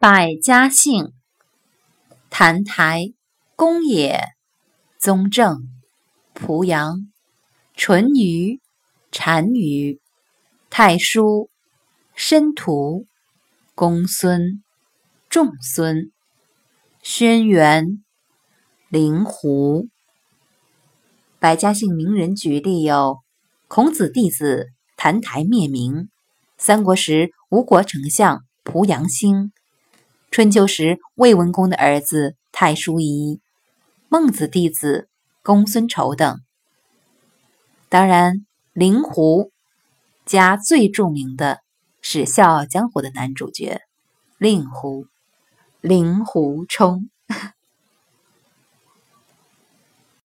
百家姓：澹台、公冶、宗正、濮阳、淳于、单于、太叔、申屠、公孙、仲孙、轩辕、灵狐。百家姓名人举例有：孔子弟子澹台灭明，三国时吴国丞相濮阳兴。春秋时，魏文公的儿子太叔仪，孟子弟子公孙丑等。当然，令狐家最著名的是《笑傲江湖》的男主角令狐，令狐冲。